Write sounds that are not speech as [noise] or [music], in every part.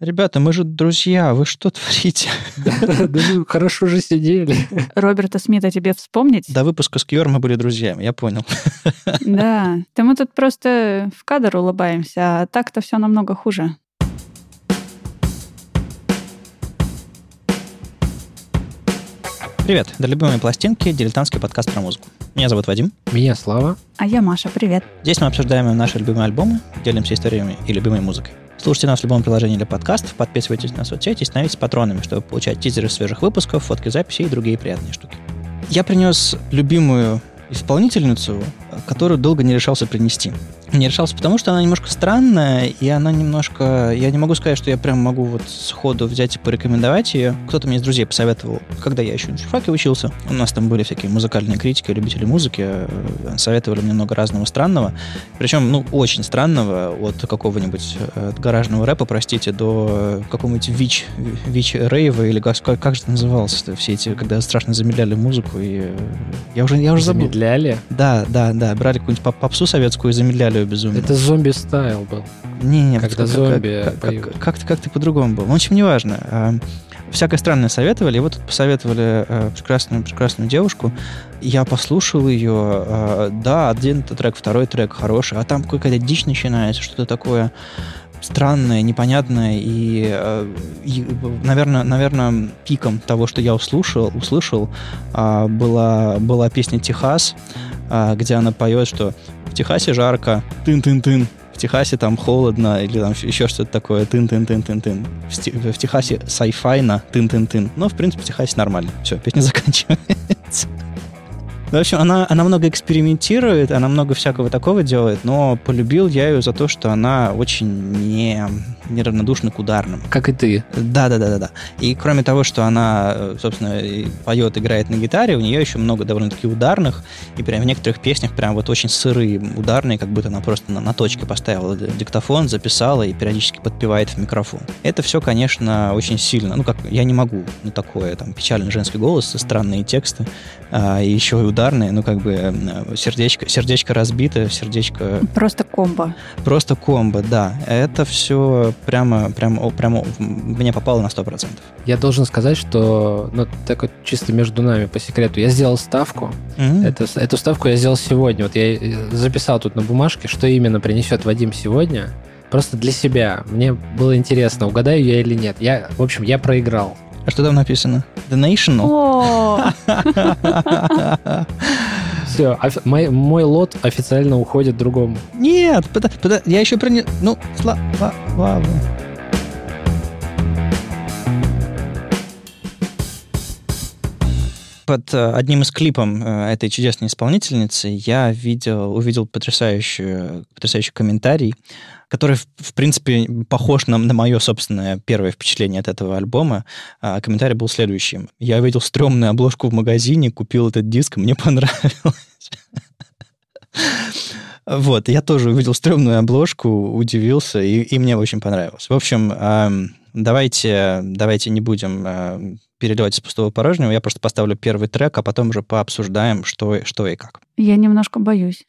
Ребята, мы же друзья, вы что творите? Да вы хорошо же сидели. Роберта Смита тебе вспомнить? До выпуска с Кьюр мы были друзьями, я понял. Да, да мы тут просто в кадр улыбаемся, а так-то все намного хуже. Привет, это «Любимые пластинки», дилетантский подкаст про музыку. Меня зовут Вадим. Меня Слава. А я Маша, привет. Здесь мы обсуждаем наши любимые альбомы, делимся историями и любимой музыкой. Слушайте нас в любом приложении для подкастов, подписывайтесь на соцсети и становитесь патронами, чтобы получать тизеры свежих выпусков, фотки записей и другие приятные штуки. Я принес любимую исполнительницу, которую долго не решался принести не решался, потому что она немножко странная, и она немножко... Я не могу сказать, что я прям могу вот сходу взять и порекомендовать ее. Кто-то мне из друзей посоветовал, когда я еще на журфаке учился. У нас там были всякие музыкальные критики, любители музыки. Э, советовали мне много разного странного. Причем, ну, очень странного, от какого-нибудь э, от гаражного рэпа, простите, до какого-нибудь ВИЧ, ВИЧ рейва, или как, как же это называлось все эти, когда страшно замедляли музыку, и э, я уже, я уже забыл. Замедляли? Да, да, да, брали какую-нибудь попсу советскую и замедляли ее безумно. Это зомби-стайл был. Не-не, когда как, зомби как, как, как-то, как-то по-другому было. Ну, в общем, неважно. А, всякое странное советовали. И вот посоветовали э, прекрасную, прекрасную девушку. Я послушал ее. Э, да, один трек, второй трек хороший. А там какая-то дичь начинается, что-то такое странное, непонятное и, э, и наверное, наверное, пиком того, что я услышал, услышал была, была песня «Техас», где она поет, что Техасе жарко, тын-тын-тын, в Техасе там холодно, или там еще что-то такое, тын-тын-тын-тын-тын. В, в Техасе сайфайно, тын-тын-тын. Но, в принципе, в Техасе нормально. Все, песня [laughs] заканчивается. В общем, она, она много экспериментирует, она много всякого такого делает, но полюбил я ее за то, что она очень не, неравнодушна к ударным. Как и ты. Да, да, да, да, да. И кроме того, что она, собственно, поет, играет на гитаре, у нее еще много довольно-таки ударных, и прям в некоторых песнях прям вот очень сырые ударные, как будто она просто на, на точке поставила диктофон, записала и периодически подпевает в микрофон. Это все, конечно, очень сильно. Ну, как я не могу на такое, там, печальный женский голос, странные тексты, а, и еще и ударные, ну, как бы э, сердечко, сердечко разбито, сердечко... Просто комбо. Просто комбо, да. Это все прямо, прямо, прямо мне попало на 100%. Я должен сказать, что, ну, так вот чисто между нами по секрету, я сделал ставку. Mm-hmm. Это, эту ставку я сделал сегодня. Вот я э, записал тут на бумажке, что именно принесет Вадим сегодня. Просто для себя. Мне было интересно, угадаю я или нет. Я, в общем, я проиграл. А что там написано? The National? [laughs] Все, мой, мой лот официально уходит другому. Нет, под, под, я еще про... Ну, слава... под э, одним из клипов э, этой чудесной исполнительницы я видел, увидел потрясающий, потрясающий комментарий который, в, принципе, похож на, на мое собственное первое впечатление от этого альбома. А, комментарий был следующим. Я видел стрёмную обложку в магазине, купил этот диск, мне [laughs] понравилось. Вот, я тоже увидел стрёмную обложку, удивился, и, и мне очень понравилось. В общем, давайте, давайте не будем э, переливать из пустого порожнего. Я просто поставлю первый трек, а потом уже пообсуждаем, что, что и как. Я немножко боюсь.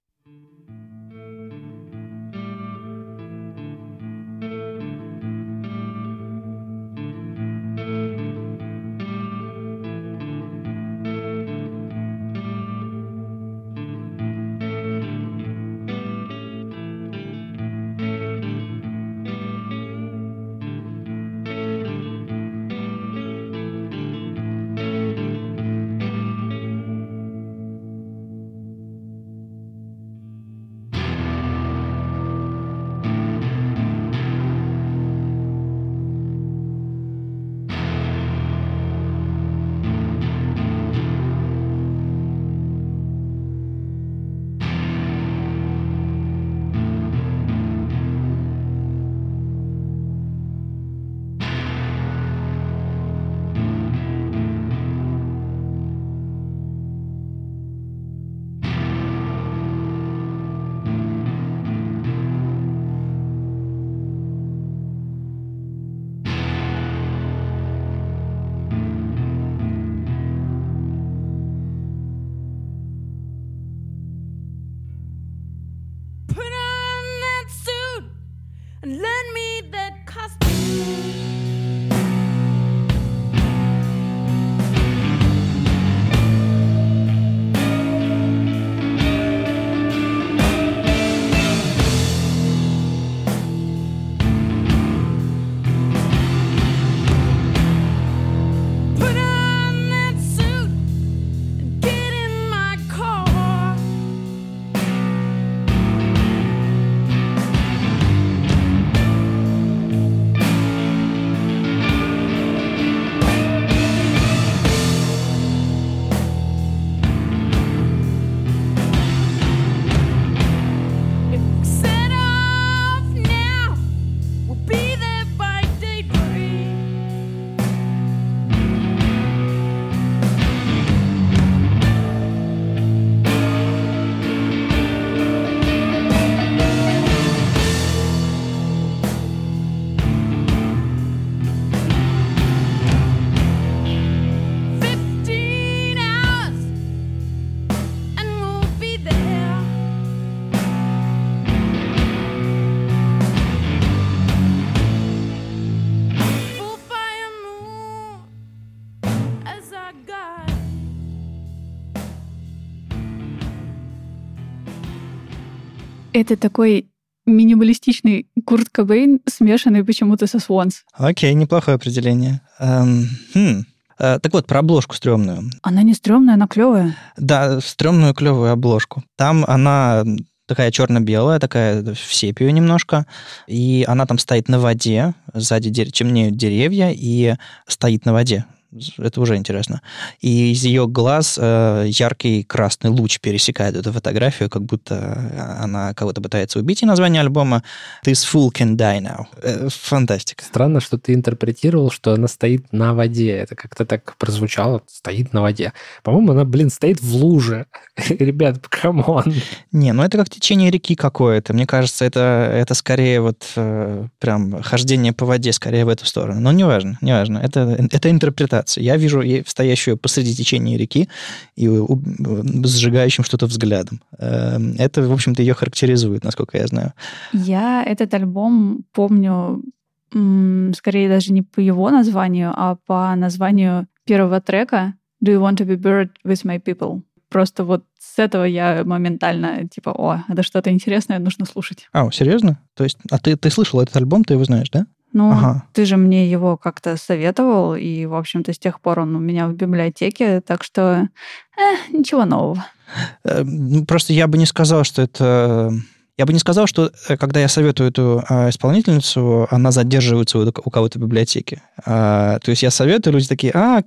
Это такой минималистичный Курт Кобейн, смешанный почему-то со Свонс. Окей, неплохое определение. Эм, хм. Э, так вот, про обложку стрёмную. Она не стрёмная, она клевая. Да, стрёмную клевую обложку. Там она такая черно-белая, такая в сепию немножко, и она там стоит на воде, сзади темнеют деревья, и стоит на воде это уже интересно. И из ее глаз э, яркий красный луч пересекает эту фотографию, как будто она кого-то пытается убить. И название альбома «This fool can die now». Э, фантастика. Странно, что ты интерпретировал, что она стоит на воде. Это как-то так прозвучало. Стоит на воде. По-моему, она, блин, стоит в луже. [laughs] Ребят, come on. Не, ну это как течение реки какое-то. Мне кажется, это, это скорее вот э, прям хождение по воде, скорее в эту сторону. Но неважно, неважно. Это, это интерпретация операции. Я вижу стоящую посреди течения реки и сжигающим что-то взглядом. Эм, это, в общем-то, ее характеризует, насколько я знаю. Я этот альбом помню скорее даже не по его названию, а по названию первого трека «Do you want to be buried with my people?» Просто вот с этого я моментально типа, о, это что-то интересное, нужно слушать. А, серьезно? То есть, а ты, ты слышал этот альбом, ты его знаешь, да? Ну, ага. ты же мне его как-то советовал, и, в общем-то, с тех пор он у меня в библиотеке, так что э, ничего нового. Э, ну, просто я бы не сказал, что это... Я бы не сказал, что э, когда я советую эту э, исполнительницу, она задерживается у, кого-то в библиотеке. А, то есть я советую, люди такие, а.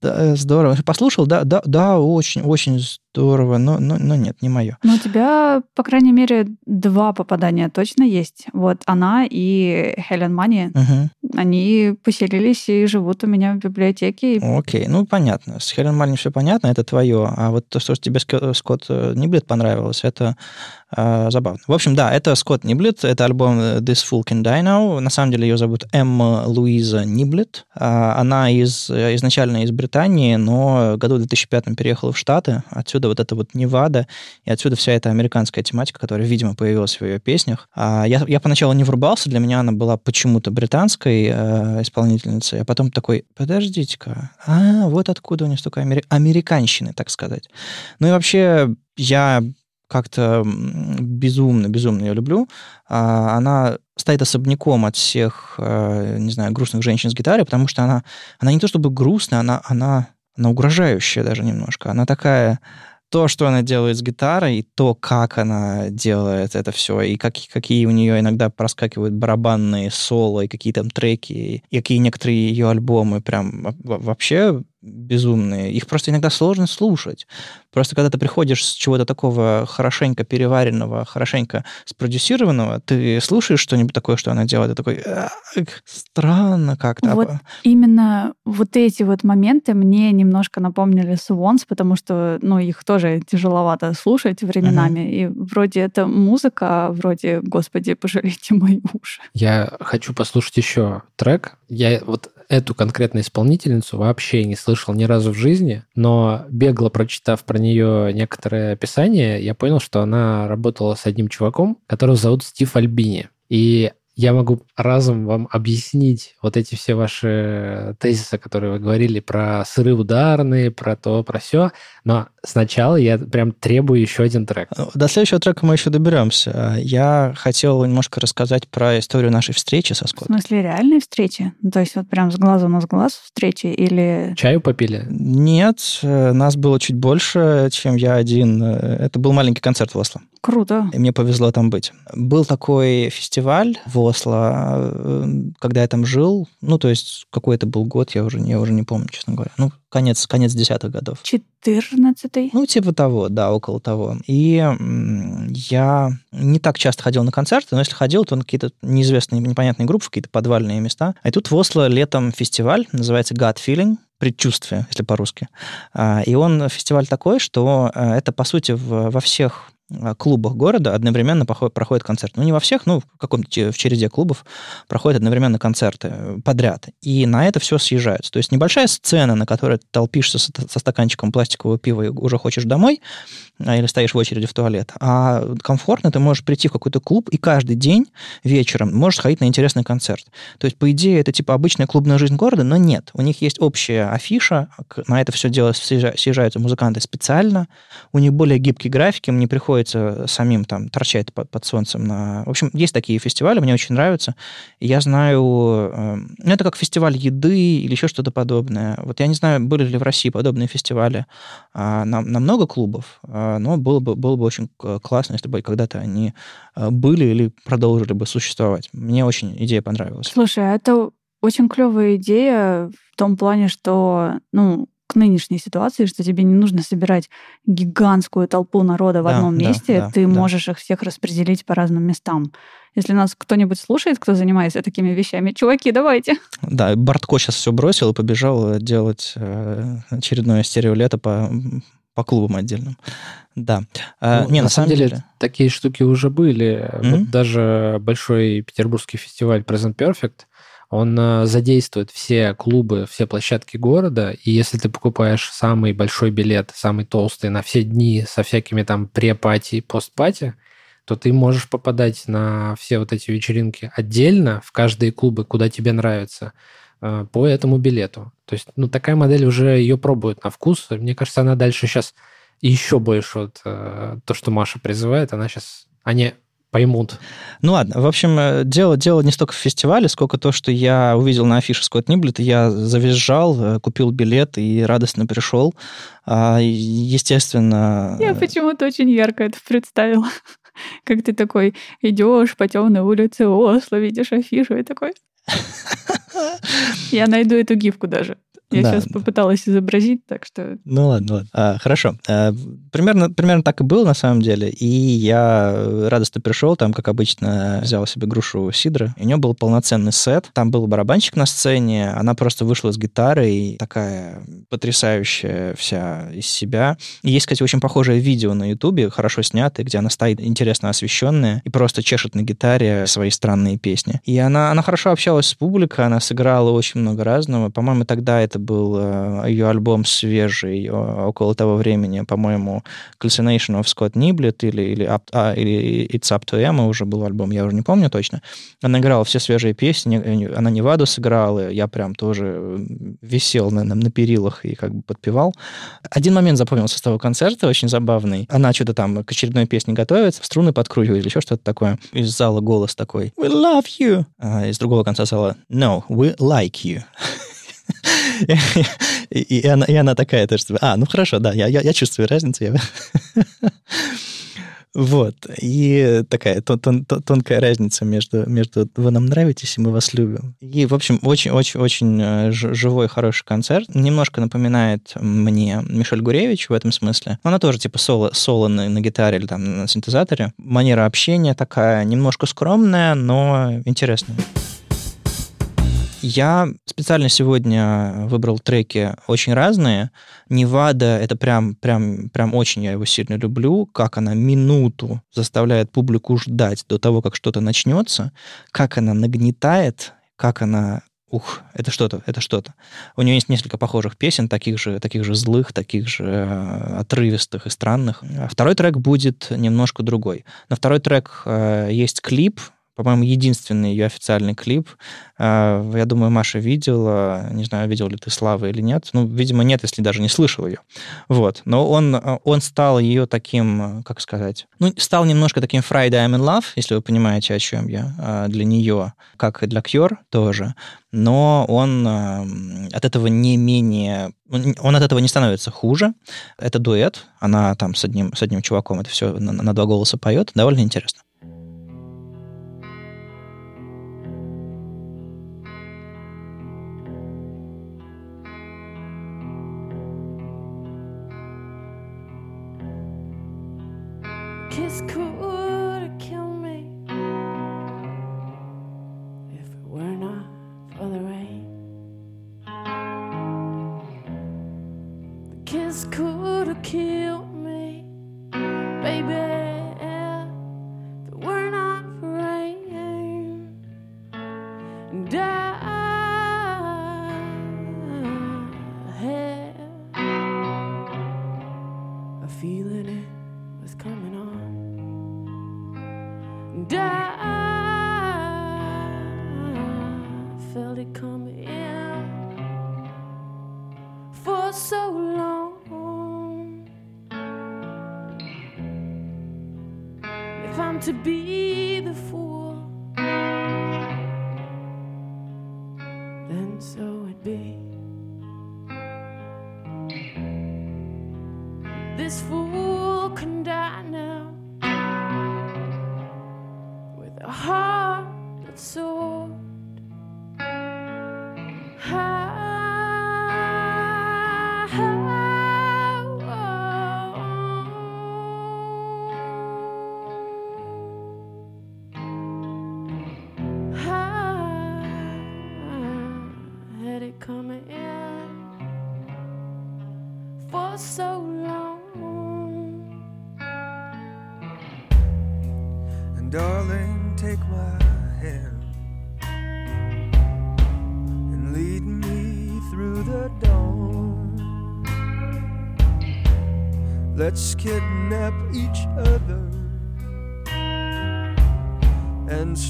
Здорово. Послушал? Да, да, да, очень, очень здорово, но, но, но нет, не мое. Но у тебя, по крайней мере, два попадания точно есть. Вот она и Хелен Мани. Угу. Они поселились и живут у меня в библиотеке. Окей, ну понятно. С Хелен Мани все понятно, это твое. А вот то, что тебе Скотт э, Ниблет понравилось, это э, забавно. В общем, да, это Скотт Ниблет, это альбом This Fool Can Die Now. На самом деле ее зовут Эмма Луиза Ниблет. А, она из, изначально из Британии, но году в 2005 переехала в Штаты. Отсюда вот это вот Невада, и отсюда вся эта американская тематика, которая, видимо, появилась в ее песнях. А я, я поначалу не врубался, для меня она была почему-то британской э, исполнительницей, а потом такой, подождите-ка, а, вот откуда у нее столько амери... американщины, так сказать. Ну и вообще, я как-то безумно, безумно ее люблю. А, она стоит особняком от всех, э, не знаю, грустных женщин с гитарой, потому что она, она не то чтобы грустная, она, она, она угрожающая даже немножко. Она такая то, что она делает с гитарой, и то, как она делает это все, и как, какие у нее иногда проскакивают барабанные соло, и какие там треки, и какие некоторые ее альбомы прям вообще безумные. Их просто иногда сложно слушать. Просто когда ты приходишь с чего-то такого хорошенько переваренного, хорошенько спродюсированного, ты слушаешь что-нибудь такое, что она делает, и такой, странно как-то. Вот именно вот эти вот моменты мне немножко напомнили Swans, потому что, ну, их тоже тяжеловато слушать временами. Uh-huh. И вроде это музыка, а вроде, господи, пожалейте мои уши. Я хочу послушать еще трек. Я вот эту конкретную исполнительницу вообще не слышал ни разу в жизни, но бегло прочитав про нее некоторое описание, я понял, что она работала с одним чуваком, которого зовут Стив Альбини. И я могу разом вам объяснить вот эти все ваши тезисы, которые вы говорили про сыры ударные, про то, про все, но сначала я прям требую еще один трек. Ну, до следующего трека мы еще доберемся. Я хотел немножко рассказать про историю нашей встречи со Скоттом. В смысле, реальной встречи? Ну, то есть вот прям с глазу на глаз встречи или... Чаю попили? Нет, э, нас было чуть больше, чем я один. Э, это был маленький концерт в Осло. Круто. И мне повезло там быть. Был такой фестиваль в Осло, э, когда я там жил. Ну, то есть какой это был год, я уже, я уже не помню, честно говоря. Ну, конец, конец десятых годов. Четырнадцатый? Ну, типа того, да, около того. И я не так часто ходил на концерты, но если ходил, то на какие-то неизвестные, непонятные группы, какие-то подвальные места. А тут в Осло летом фестиваль, называется God Feeling предчувствие, если по-русски. А, и он фестиваль такой, что э, это, по сути, во всех клубах города одновременно проходят концерты. Ну, не во всех, ну, в каком-то в череде клубов проходят одновременно концерты э, подряд. И на это все съезжаются. То есть небольшая сцена, на которой ты толпишься со, стаканчиком пластикового пива и уже хочешь домой, а, или стоишь в очереди в туалет, а комфортно ты можешь прийти в какой-то клуб и каждый день вечером можешь сходить на интересный концерт. То есть, по идее, это типа обычная клубная жизнь города, но нет. У них есть общая афиша, на это все дело съезжаются музыканты специально, у них более гибкие графики, мне приходится приходится самим там торчать под, под солнцем. На... В общем, есть такие фестивали, мне очень нравятся. Я знаю, э, ну, это как фестиваль еды или еще что-то подобное. Вот я не знаю, были ли в России подобные фестивали а, на, на много клубов, а, но было бы, было бы очень классно, если бы когда-то они а, были или продолжили бы существовать. Мне очень идея понравилась. Слушай, а это очень клевая идея в том плане, что, ну, к нынешней ситуации, что тебе не нужно собирать гигантскую толпу народа в да, одном месте, да, ты да. можешь их всех распределить по разным местам. Если нас кто-нибудь слушает, кто занимается такими вещами, чуваки, давайте. Да, Бартко сейчас все бросил и побежал делать э, очередное стереолето по по клубам отдельным. Да. А, ну, не, на, на самом деле, деле такие штуки уже были. Mm-hmm. Вот даже большой петербургский фестиваль Present Perfect, он э, задействует все клубы, все площадки города, и если ты покупаешь самый большой билет, самый толстый на все дни со всякими там пре-пати и пост-пати, то ты можешь попадать на все вот эти вечеринки отдельно в каждые клубы, куда тебе нравится, э, по этому билету. То есть, ну, такая модель уже ее пробуют на вкус. Мне кажется, она дальше сейчас еще больше вот э, то, что Маша призывает, она сейчас... Они поймут. Ну ладно, в общем, э, дело, дело не столько в фестивале, сколько то, что я увидел на афише Скотт Ниблет, я завизжал, э, купил билет и радостно пришел. А, естественно... Я почему-то очень ярко это представила. [laughs] Как ты такой идешь по темной улице Осло, видишь афишу и такой... [laughs] Я найду эту гифку даже. Я да. сейчас попыталась изобразить, так что... Ну ладно, ладно. А, хорошо. А, примерно, примерно так и было на самом деле. И я радостно пришел, там, как обычно, взял себе грушу сидра. И у него был полноценный сет. Там был барабанщик на сцене, она просто вышла с гитарой, такая потрясающая вся из себя. И есть, кстати, очень похожее видео на Ютубе, хорошо снятое, где она стоит интересно освещенная и просто чешет на гитаре свои странные песни. И она, она хорошо общалась с публикой, она сыграла очень много разного. По-моему, тогда это был э, ее альбом свежий, около того времени, по-моему, Calcination of Scott Niblet или, или, up, а, или It's Up to Emma уже был альбом, я уже не помню точно. Она играла все свежие песни, она Неваду сыграла, я прям тоже висел на, на, на перилах и как бы подпевал. Один момент запомнился с того концерта, очень забавный. Она что-то там к очередной песне готовится, струны подкручивает или еще что-то такое. Из зала голос такой «We love you!» а из другого конца зала «No, we like you!» И, и, она, и она такая тоже, а, ну хорошо, да, я, я, я чувствую разницу. Я... [laughs] Вот. И такая тон, тон, тонкая разница между, между «вы нам нравитесь» и «мы вас любим». И, в общем, очень-очень-очень э, живой, хороший концерт. Немножко напоминает мне Мишель Гуревич в этом смысле. Она тоже типа соло, соло на, на гитаре или там на синтезаторе. Манера общения такая немножко скромная, но интересная. Я специально сегодня выбрал треки очень разные. Невада — это прям, прям, прям очень я его сильно люблю. Как она минуту заставляет публику ждать до того, как что-то начнется. Как она нагнетает, как она Ух, это что-то, это что-то. У нее есть несколько похожих песен, таких же, таких же злых, таких же э, отрывистых и странных. Второй трек будет немножко другой. На второй трек э, есть клип, по-моему, единственный ее официальный клип. А, я думаю, Маша видела, не знаю, видел ли ты Славы или нет. Ну, видимо, нет, если даже не слышал ее. Вот. Но он, он стал ее таким, как сказать, ну, стал немножко таким Friday I'm in Love, если вы понимаете, о чем я, а, для нее, как и для Cure тоже. Но он от этого не менее... Он от этого не становится хуже. Это дуэт. Она там с одним, с одним чуваком это все на, на два голоса поет. Довольно интересно. Kiss could kill me if it were not for the rain. The kiss could to be the fool, then so it be. This fool can die now with a heart that's soared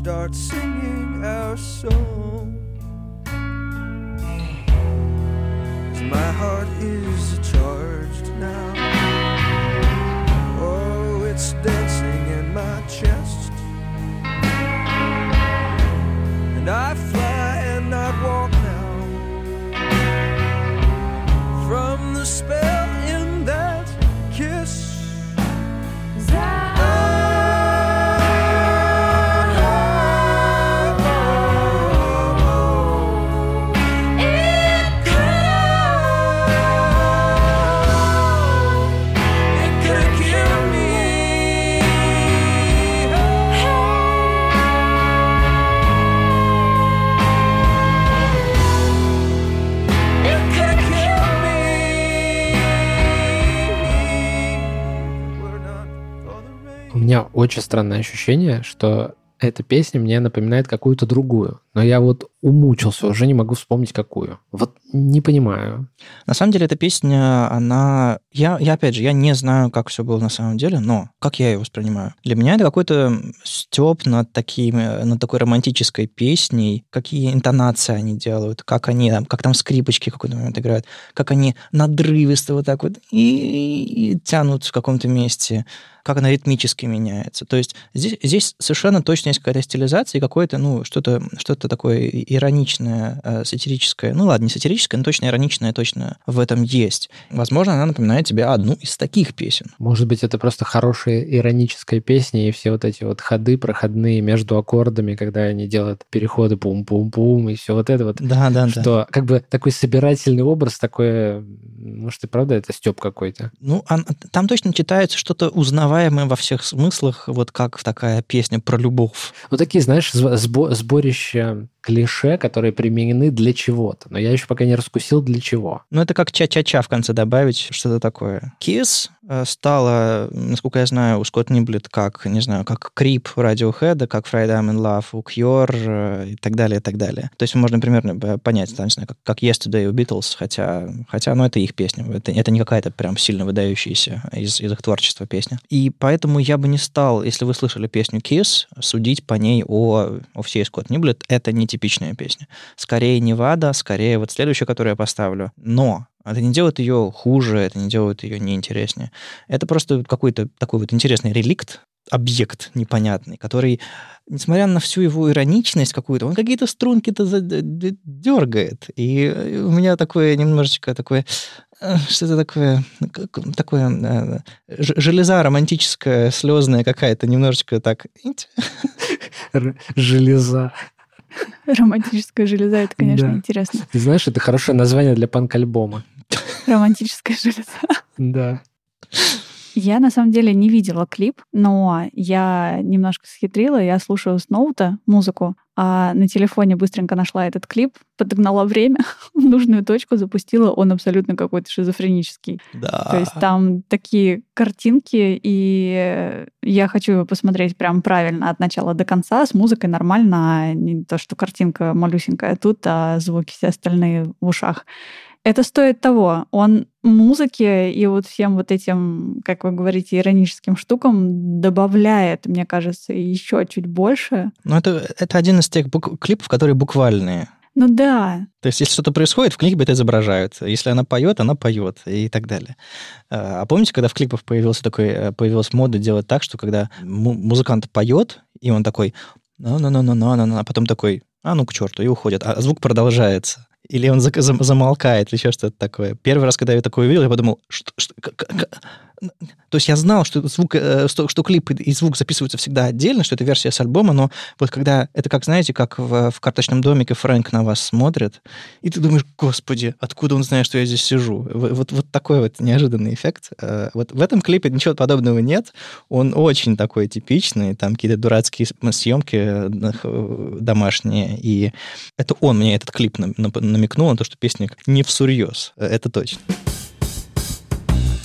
start singing our song. Очень странное ощущение, что эта песня мне напоминает какую-то другую. Но я вот умучился, уже не могу вспомнить какую. Вот не понимаю. На самом деле, эта песня, она... Я, я, опять же, я не знаю, как все было на самом деле, но как я ее воспринимаю? Для меня это какой-то степ над, такими, над такой романтической песней, какие интонации они делают, как они, там, как там скрипочки какой-то момент играют, как они надрывисто вот так вот и, и тянут в каком-то месте, как она ритмически меняется. То есть здесь, здесь совершенно точно есть какая-то стилизация и какое-то, ну, что-то что такое ироничное, э, сатирическое. Ну ладно, не сатирическое, но точно ироничное точно в этом есть. Возможно, она напоминает тебе одну из таких песен. Может быть, это просто хорошая ироническая песня, и все вот эти вот ходы проходные между аккордами, когда они делают переходы пум-пум-пум, и все вот это вот. Да, да, что да. как бы такой собирательный образ, такой, может, и правда это степ какой-то. Ну, а, там точно читается что-то узнаваемое во всех смыслах, вот как такая песня про любовь. Ну, такие, знаешь, сбо- сборища клише, которые применены для чего-то. Но я еще пока не раскусил, для чего. Ну, это как ча-ча-ча в конце добавить, что-то такое. Kiss стала, насколько я знаю, у Скотт Ниблет как, не знаю, как Крип Radiohead, как Friday I'm in Love у Cure и так далее, и так далее. То есть можно примерно понять, там, не знаю, как, как Yesterday у Beatles, хотя, хотя ну, это их песня. Это, это не какая-то прям сильно выдающаяся из, из их творчества песня. И поэтому я бы не стал, если вы слышали песню Kiss, судить по ней о, о всей Скотт Ниблет. Это не типичная песня. Скорее Невада, скорее вот следующая, которую я поставлю. Но это не делает ее хуже, это не делает ее неинтереснее. Это просто какой-то такой вот интересный реликт, объект непонятный, который, несмотря на всю его ироничность какую-то, он какие-то струнки-то дергает. И у меня такое немножечко такое что-то такое, такое железа романтическая, слезная какая-то, немножечко так... Железа. Романтическая железа, это, конечно, Да. интересно. Ты знаешь, это хорошее название для панк-альбома. Романтическая железа. Да. Я на самом деле не видела клип, но я немножко схитрила. Я слушаю с ноута музыку, а на телефоне быстренько нашла этот клип, подогнала время, в [laughs] нужную точку запустила. Он абсолютно какой-то шизофренический. Да. То есть там такие картинки, и я хочу его посмотреть прям правильно от начала до конца, с музыкой нормально, а не то, что картинка малюсенькая тут, а звуки все остальные в ушах. Это стоит того. Он музыке и вот всем вот этим, как вы говорите, ироническим штукам добавляет, мне кажется, еще чуть больше. Ну, это, это один из тех бук- клипов, которые буквальные. Ну да. То есть, если что-то происходит, в клипе это изображают. Если она поет, она поет и так далее. А помните, когда в клипах появился такой, э, появилась мода делать так, что когда музыкант поет, и он такой, ну ну ну ну ну ну а потом такой, а ну к черту, и уходит, а звук продолжается. Или он замолкает, или еще что-то такое. Первый раз, когда я такое увидел, я подумал, что, что, то есть я знал, что звук, э, что, что клип и звук записываются всегда отдельно, что это версия с альбома, но вот когда это как, знаете, как в, в карточном домике Фрэнк на вас смотрит, и ты думаешь, господи, откуда он знает, что я здесь сижу? Вот, вот такой вот неожиданный эффект. Э, вот в этом клипе ничего подобного нет. Он очень такой типичный, там какие-то дурацкие съемки э, домашние, и это он мне этот клип намекнул на то, что песня не всерьез. Это точно.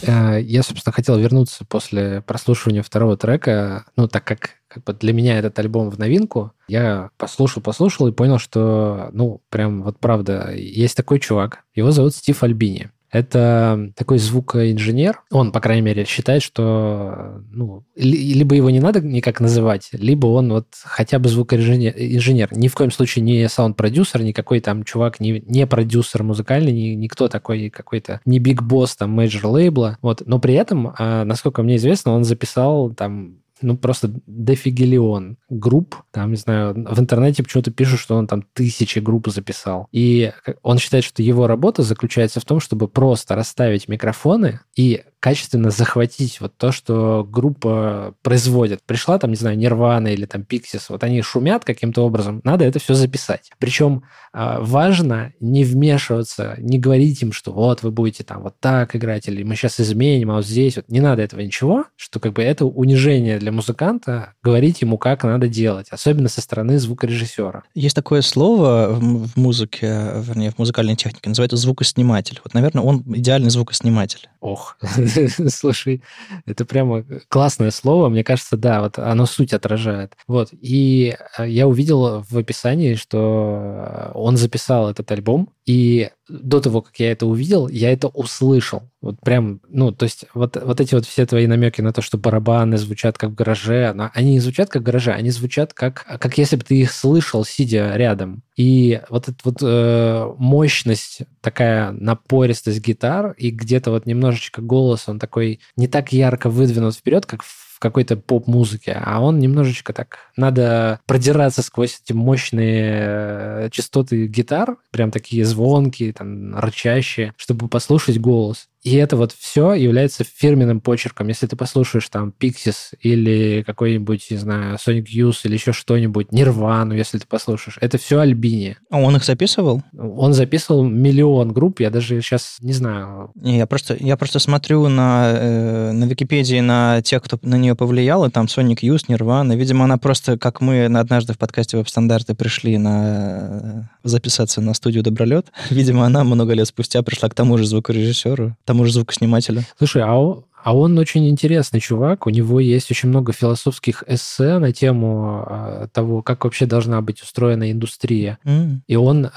Э, я, собственно, хотел вернуться после прослушивания второго трека, ну, так как, как бы для меня этот альбом в новинку, я послушал, послушал и понял, что, ну, прям вот правда, есть такой чувак, его зовут Стив Альбини. Это такой звукоинженер. Он, по крайней мере, считает, что ну, либо его не надо никак называть, либо он вот хотя бы звукоинженер. Инженер. Ни в коем случае не саунд-продюсер, никакой там чувак, не, не продюсер музыкальный, ни, никто такой какой-то, не big boss там major лейбла. Вот. Но при этом, а, насколько мне известно, он записал там ну, просто дофигелион групп. Там, не знаю, в интернете почему-то пишут, что он там тысячи групп записал. И он считает, что его работа заключается в том, чтобы просто расставить микрофоны и качественно захватить вот то, что группа производит. Пришла там, не знаю, Нирвана или там Пиксис, вот они шумят каким-то образом, надо это все записать. Причем а, важно не вмешиваться, не говорить им, что вот вы будете там вот так играть, или мы сейчас изменим, а вот здесь вот. Не надо этого ничего, что как бы это унижение для музыканта, говорить ему, как надо делать, особенно со стороны звукорежиссера. Есть такое слово в музыке, вернее, в музыкальной технике, называется звукосниматель. Вот, наверное, он идеальный звукосниматель. Ох, [laughs] слушай, это прямо классное слово. Мне кажется, да, вот оно суть отражает. Вот, и э, я увидел в описании, что он записал этот альбом, и до того, как я это увидел, я это услышал. Вот прям, ну, то есть вот, вот эти вот все твои намеки на то, что барабаны звучат как гараже, но они не звучат как гараже, они звучат как, как если бы ты их слышал, сидя рядом. И вот эта вот э, мощность, такая напористость гитар, и где-то вот немножечко голос, он такой не так ярко выдвинут вперед, как в в какой-то поп-музыке, а он немножечко так... Надо продираться сквозь эти мощные э, частоты гитар, прям такие звонкие, там, рычащие, чтобы послушать голос. И это вот все является фирменным почерком. Если ты послушаешь там Pixies или какой-нибудь, не знаю, Sonic Youth или еще что-нибудь, Нирвану, если ты послушаешь, это все Альбини. А он их записывал? Он записывал миллион групп, я даже сейчас не знаю. Я просто, я просто смотрю на, э, на Википедии на тех, кто на нее повлиял, и там Sonic Youth, Нирвана. Видимо, она просто, как мы однажды в подкасте веб-стандарты пришли на э, записаться на студию Добролет, [laughs] видимо, она много лет спустя пришла к тому же звукорежиссеру, тому же звукоснимателя. Слушай, а а он очень интересный чувак, у него есть очень много философских эссе на тему э, того, как вообще должна быть устроена индустрия. Mm. И он,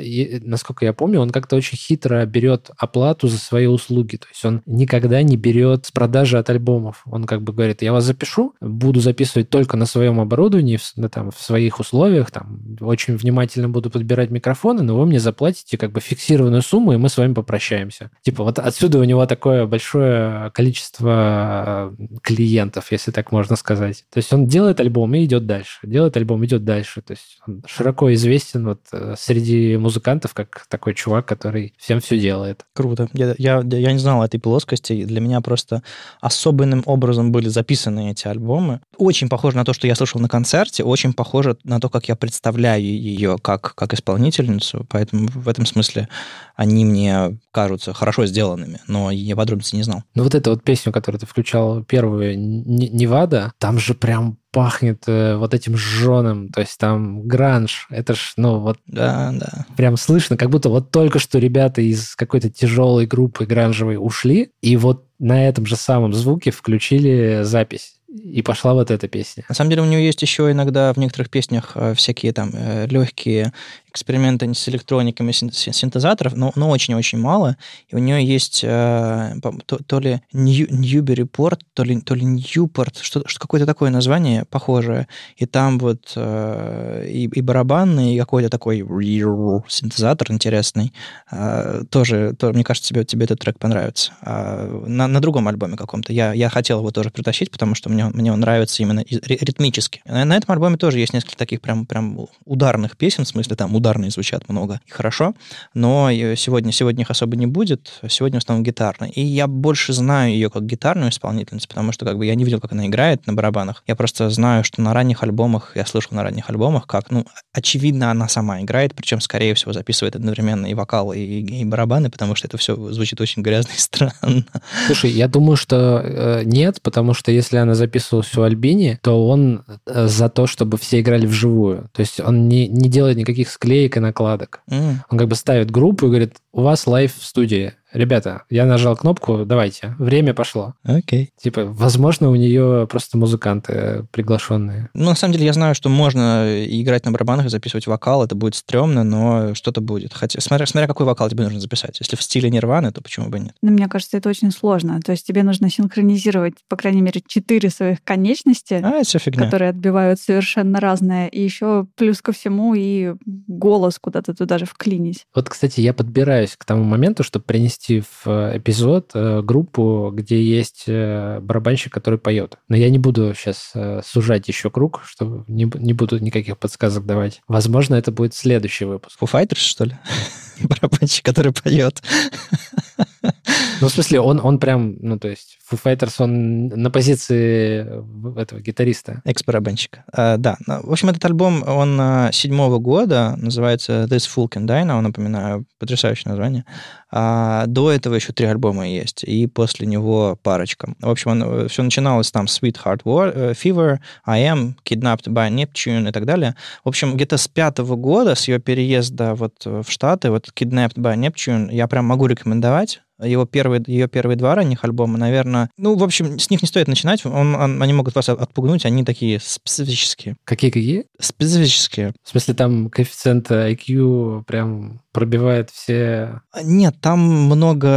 и, насколько я помню, он как-то очень хитро берет оплату за свои услуги. То есть он никогда не берет с продажи от альбомов. Он как бы говорит, я вас запишу, буду записывать только на своем оборудовании, в, там, в своих условиях, там, очень внимательно буду подбирать микрофоны, но вы мне заплатите как бы фиксированную сумму, и мы с вами попрощаемся. Типа вот отсюда у него такое большое количество количество э, клиентов, если так можно сказать. То есть он делает альбом и идет дальше, делает альбом, идет дальше. То есть он широко известен вот э, среди музыкантов как такой чувак, который всем все делает. Круто. Я, я, я не знал этой плоскости. Для меня просто особенным образом были записаны эти альбомы. Очень похоже на то, что я слушал на концерте, очень похоже на то, как я представляю ее как, как исполнительницу. Поэтому в этом смысле они мне кажутся хорошо сделанными, но я подробности не знал. Ну вот эта вот песню, которую ты включал, первую, Невада, там же прям пахнет э, вот этим жженым, то есть там гранж, это ж, ну вот... Да, да. Прям слышно, как будто вот только что ребята из какой-то тяжелой группы гранжевой ушли, и вот на этом же самом звуке включили запись и пошла вот эта песня. На самом деле у нее есть еще иногда в некоторых песнях э, всякие там э, легкие эксперименты с электрониками син- син- синтезаторов, но, но очень-очень мало. И у нее есть э, то, то ли Нью- Newburyport, то ли, то ли Newport, что, что какое-то такое название похожее. И там вот э, и, и барабанный, и какой-то такой синтезатор интересный. Э, тоже, то, мне кажется, тебе, тебе этот трек понравится. А, на, на другом альбоме каком-то. Я, я хотел его тоже притащить, потому что мне, мне он нравится именно ритмически. На, на этом альбоме тоже есть несколько таких прям, прям ударных песен, в смысле там ударные звучат много и хорошо, но э, сегодня, сегодня их особо не будет, сегодня в основном гитарные. И я больше знаю ее как гитарную исполнительницу, потому что как бы я не видел, как она играет на барабанах. Я просто знаю, что на ранних альбомах, я слышал на ранних альбомах, как, ну, очевидно, она сама играет, причем, скорее всего, записывает одновременно и вокал, и, и барабаны, потому что это все звучит очень грязно и [laughs] странно. Слушай, я думаю, что э, нет, потому что если она записывалась у Альбини, то он э, за то, чтобы все играли вживую. То есть он не, не делает никаких склеек и накладок. М. Он как бы ставит группу и говорит, у вас live в студии. Ребята, я нажал кнопку, давайте, время пошло. Окей. Типа, возможно, у нее просто музыканты приглашенные. Ну, на самом деле, я знаю, что можно играть на барабанах и записывать вокал, это будет стрёмно, но что-то будет. Хотя, смотря, смотря какой вокал тебе нужно записать. Если в стиле Нирваны, то почему бы нет? Но мне кажется, это очень сложно. То есть тебе нужно синхронизировать, по крайней мере, четыре своих конечности, А, это фигня. которые отбивают совершенно разное. И еще плюс ко всему и голос куда-то туда же вклинить. Вот, кстати, я подбираюсь к тому моменту, чтобы принести в э, эпизод э, группу, где есть э, барабанщик, который поет. Но я не буду сейчас сужать еще круг, чтобы не, не буду никаких подсказок давать. Возможно, это будет следующий выпуск. Foo Fighters, что ли? [laughs] Барабанщик, который поет. [laughs] Ну, в смысле, он, он прям, ну, то есть, Foo Fighters, он на позиции в- этого гитариста. Экс-барабанщика. А, да. Ну, В общем, этот альбом, он а, седьмого года, называется This Fool Can Die Now, напоминаю, потрясающее название. А, до этого еще три альбома есть, и после него парочка. В общем, все начиналось там Sweetheart War, э, Fever, I Am, Kidnapped by Neptune и так далее. В общем, где-то с пятого года, с ее переезда вот в Штаты, вот Kidnapped by Neptune, я прям могу рекомендовать. Его первые, ее первые два ранних альбома, наверное... Ну, в общем, с них не стоит начинать. Он- он- они могут вас отпугнуть, они такие специфические. Какие-какие? Специфические. В смысле, там коэффициент IQ прям пробивает все... Нет, там много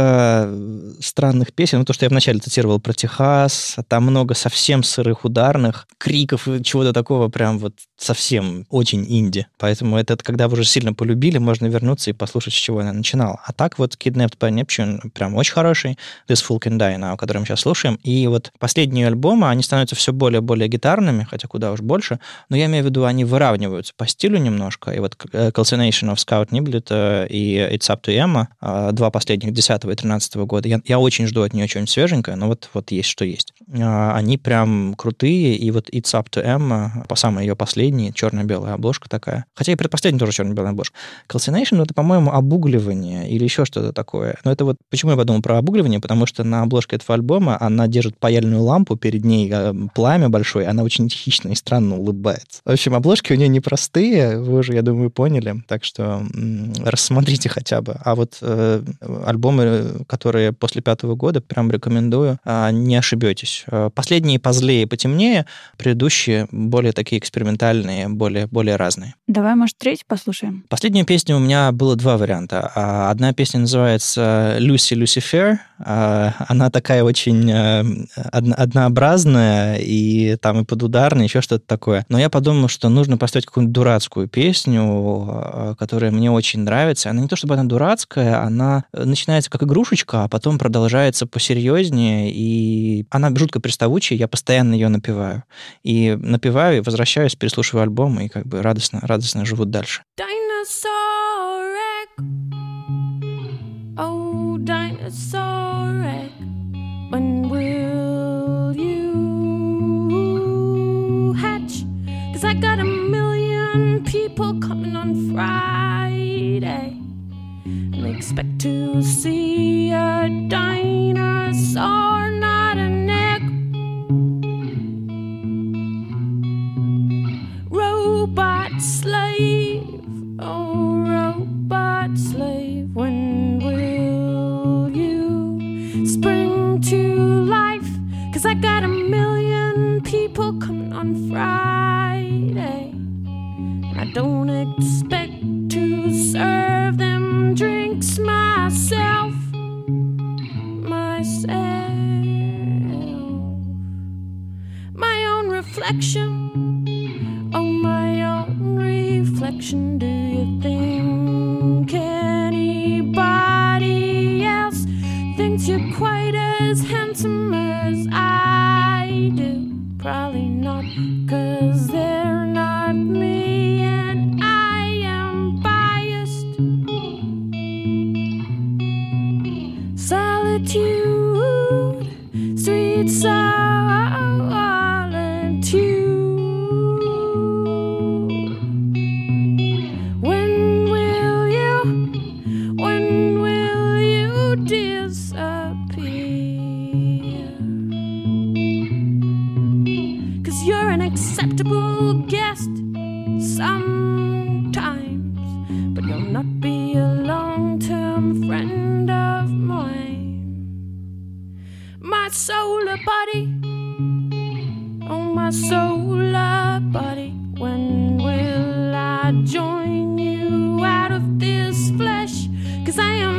э, странных песен. Ну, то, что я вначале цитировал про Техас, там много совсем сырых ударных, криков и чего-то такого прям вот совсем очень инди. Поэтому это, когда вы уже сильно полюбили, можно вернуться и послушать, с чего она начинала. А так вот Kidnapped by Neptune прям очень хороший. This Fool Can Die Now, который мы сейчас слушаем. И вот последние альбомы, они становятся все более-более гитарными, хотя куда уж больше, но я имею в виду, они выравниваются по стилю немножко. И вот э, Calcination of Scout Niblet э, и It's Up to Emma, э, два последних, 10 и 13 года, я, я очень жду от нее что-нибудь свеженькое, но вот, вот есть что есть. А, Они прям крутые, и вот It's Up to Emma, по самой ее последней, черно-белая обложка такая. Хотя и предпоследняя тоже черно-белая обложка. Calcination, это, по-моему, обугливание или еще что-то такое. Но это вот почему я подумал про обугливание, потому что на обложке этого альбома она держит паяльную лампу, перед ней э, пламя большое, она очень хищно и странно улыбается. В общем, обложки у нее непростые, вы уже, я думаю, поняли, так что рассмотрите хотя бы. А вот э, альбомы, которые после пятого года, прям рекомендую, а, не ошибетесь. Э, Последние позлее и потемнее, предыдущие более такие экспериментальные, более, более разные. Давай, может, третий послушаем? Последнюю песню у меня было два варианта. А, Одна песня называется «Люси Люцифер». А, Она такая очень э, одно- однообразная, и там и подударная, еще что-то такое. Но я подумал, что нужно поставить какую-нибудь дурацкую песню, э, которая мне очень нравится. Она не то чтобы она дурацкая, она э, начинается как игрушечка, а потом продолжается посерьезнее, и она жутко приставучая, я постоянно ее напеваю. И напеваю, и возвращаюсь, переслушиваю альбом, и как бы радостно, радостно живут дальше. Dinosaur expect to see a dinosaur, not an egg. Robot slave, oh, robot slave, when will you spring to life? Cause I got a million people coming on Friday, and I don't expect to thinks myself, myself, my own reflection.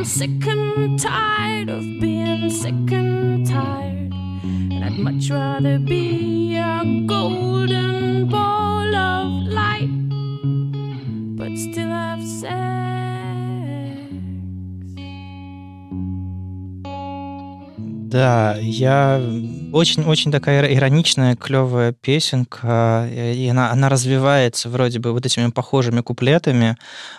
sick and tired of being sick and tired. And I'd much rather be a golden ball of light, but still have sex. Да, я очень-очень такая ироничная, клевая песенка, и она, она развивается вроде бы вот этими похожими куплетами,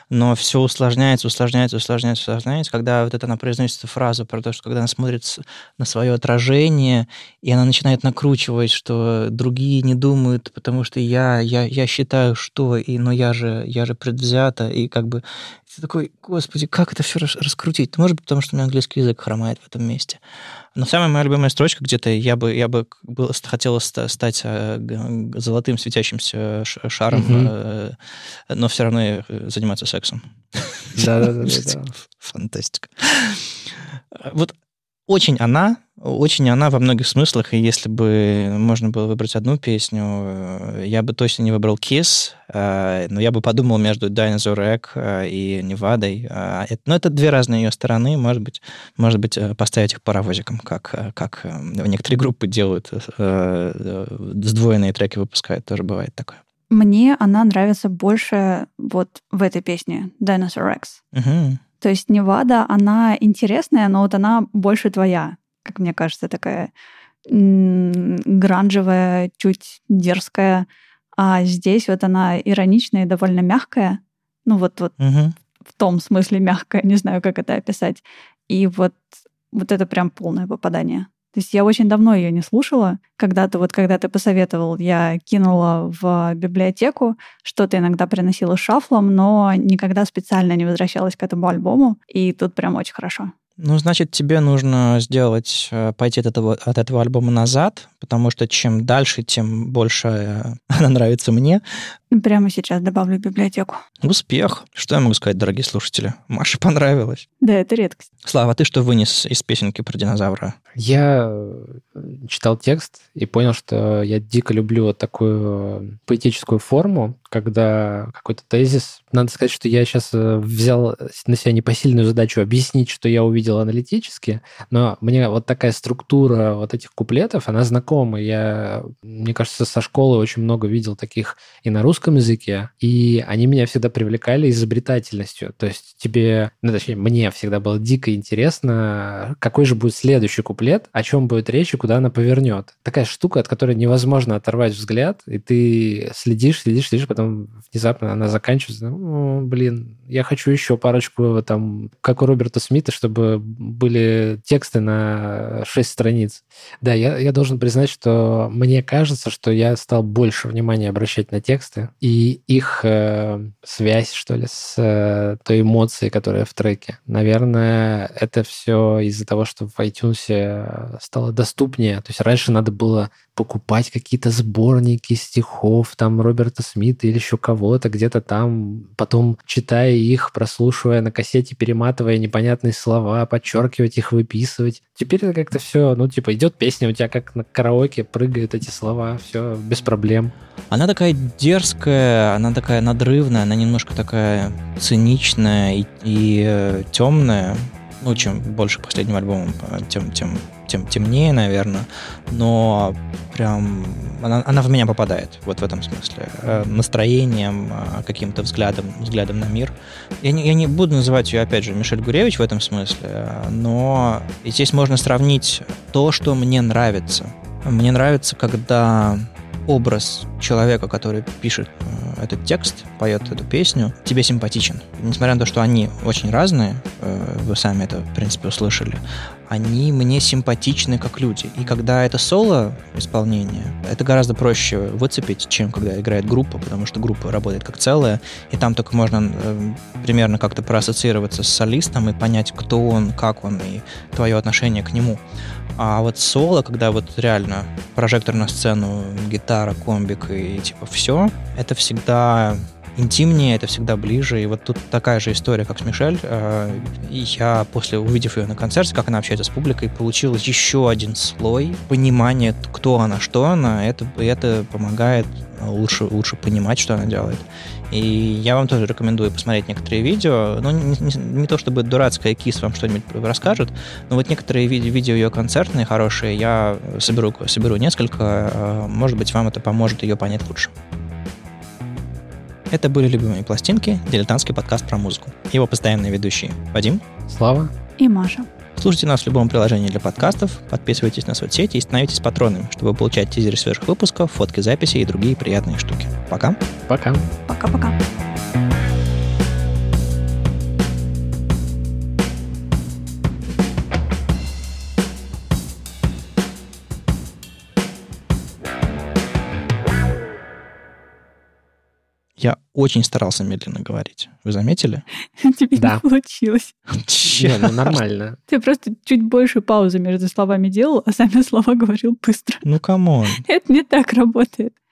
но все усложняется, усложняется, усложняется, усложняется, когда вот это она произносит фразу про то, что когда она смотрит на свое отражение, и она начинает накручивать, что другие не думают, потому что я, я, я считаю, что, и, но я же, я же предвзята, и как бы ты такой, господи, как это все раскрутить? Может быть, потому что у меня английский язык хромает в этом месте. Но самая моя любимая строчка где-то, я бы, я бы был, хотела ста- стать э, золотым светящимся ш- шаром, э, но все равно э, заниматься сексом. Да-да-да. [laughs] Фантастика. Вот очень она, очень она во многих смыслах, и если бы можно было выбрать одну песню, э, я бы точно не выбрал Kiss, э, но я бы подумал между Dinosaur Egg э, и Невадой. Но это две разные ее стороны, может быть, может быть, поставить их паровозиком, как, как некоторые группы делают, сдвоенные треки выпускают, тоже бывает такое. Мне она нравится больше вот в этой песне Dinosaur X. Мгм. То есть Невада, она интересная, но вот она больше твоя, как мне кажется, такая гранжевая, чуть дерзкая. А здесь вот она ироничная и довольно мягкая. Ну вот, вот Мгм. в том смысле мягкая, [laughs] не знаю, как это описать. И вот, вот это прям полное попадание. То есть я очень давно ее не слушала. Когда-то, вот когда ты посоветовал, я кинула в библиотеку, что-то иногда приносила шафлом, но никогда специально не возвращалась к этому альбому. И тут прям очень хорошо. Ну, значит, тебе нужно сделать, э, пойти от этого, от этого альбома назад, потому что чем дальше, тем больше э, [laughs] она нравится мне. Прямо сейчас добавлю в библиотеку. Успех. Что я могу сказать, дорогие слушатели? Маше понравилось. Да, это редкость. Слава, а ты что вынес из песенки про динозавра? Я э, читал текст и понял, что я дико люблю вот такую поэтическую форму, когда какой-то тезис... Надо сказать, что я сейчас взял на себя непосильную задачу объяснить, что я увидел аналитически, но мне вот такая структура вот этих куплетов, она знакома. Я, мне кажется, со школы очень много видел таких и на русском языке, и они меня всегда привлекали изобретательностью. То есть тебе, ну, точнее, мне всегда было дико интересно, какой же будет следующий куплет, о чем будет речь и куда она повернет. Такая штука, от которой невозможно оторвать взгляд, и ты следишь, следишь, следишь, потом внезапно она заканчивается. Ну, блин, я хочу еще парочку там, как у Роберта Смита, чтобы были тексты на 6 страниц. Да, я, я должен признать, что мне кажется, что я стал больше внимания обращать на тексты и их э, связь, что ли, с э, той эмоцией, которая в треке. Наверное, это все из-за того, что в iTunes стало доступнее. То есть раньше надо было покупать какие-то сборники стихов там Роберта Смита или еще кого-то где-то там, потом читая их, прослушивая на кассете, перематывая непонятные слова, подчеркивать их, выписывать. Теперь это как-то все, ну, типа, идет песня, у тебя как на караоке прыгают эти слова, все без проблем. Она такая дерзкая, она такая надрывная, она немножко такая циничная и, и э, темная. ну, чем больше последним альбомом, тем, тем, тем темнее, наверное. Но прям она, она в меня попадает, вот в этом смысле. Э, настроением, э, каким-то взглядом, взглядом на мир. Я не, я не буду называть ее, опять же, Мишель Гуревич в этом смысле, но здесь можно сравнить то, что мне нравится. Мне нравится, когда образ человека, который пишет э, этот текст, поет эту песню, тебе симпатичен. Несмотря на то, что они очень разные, э, вы сами это, в принципе, услышали, они мне симпатичны как люди. И когда это соло исполнение, это гораздо проще выцепить, чем когда играет группа, потому что группа работает как целое, и там только можно э, примерно как-то проассоциироваться с солистом и понять, кто он, как он, и твое отношение к нему. А вот соло, когда вот реально прожектор на сцену, гитара, комбик и типа все, это всегда интимнее, это всегда ближе. И вот тут такая же история, как с Мишель. Э, я после, увидев ее на концерте, как она общается с публикой, получил еще один слой понимания, кто она, что она. Это, это помогает лучше, лучше понимать, что она делает. И я вам тоже рекомендую посмотреть некоторые видео. Ну, не, не, не то чтобы дурацкая кис вам что-нибудь расскажет, но вот некоторые ви- видео ее концертные, хорошие, я соберу, соберу несколько. Э, может быть, вам это поможет ее понять лучше. Это были «Любимые пластинки», дилетантский подкаст про музыку. Его постоянные ведущие Вадим, Слава и Маша. Слушайте нас в любом приложении для подкастов, подписывайтесь на соцсети и становитесь патронами, чтобы получать тизеры свежих выпусков, фотки записи и другие приятные штуки. Пока. Пока. Пока-пока. Я очень старался медленно говорить. Вы заметили? [laughs] Тебе Да. не получилось. [laughs] Не, ну нормально. Ты просто чуть больше паузы между словами делал, а сами [laughs] слова говорил быстро. Ну, come on. Это не так работает.